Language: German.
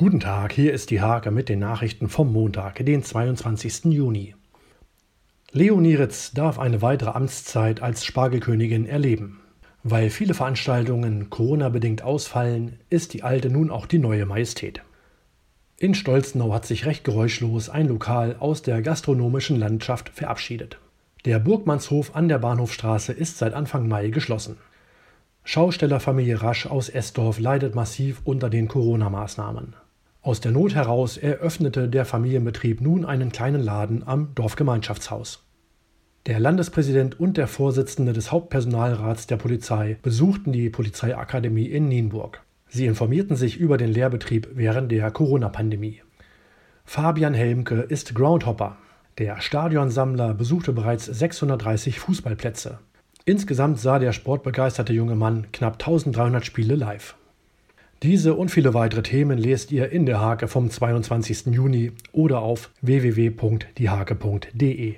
Guten Tag, hier ist die Hake mit den Nachrichten vom Montag, den 22. Juni. Leonie Ritz darf eine weitere Amtszeit als Spargelkönigin erleben. Weil viele Veranstaltungen Corona-bedingt ausfallen, ist die alte nun auch die neue Majestät. In Stolzenau hat sich recht geräuschlos ein Lokal aus der gastronomischen Landschaft verabschiedet. Der Burgmannshof an der Bahnhofstraße ist seit Anfang Mai geschlossen. Schaustellerfamilie Rasch aus Esdorf leidet massiv unter den Corona-Maßnahmen. Aus der Not heraus eröffnete der Familienbetrieb nun einen kleinen Laden am Dorfgemeinschaftshaus. Der Landespräsident und der Vorsitzende des Hauptpersonalrats der Polizei besuchten die Polizeiakademie in Nienburg. Sie informierten sich über den Lehrbetrieb während der Corona-Pandemie. Fabian Helmke ist Groundhopper. Der Stadionsammler besuchte bereits 630 Fußballplätze. Insgesamt sah der sportbegeisterte junge Mann knapp 1300 Spiele live. Diese und viele weitere Themen lest ihr in der Hake vom 22. Juni oder auf www.diehake.de.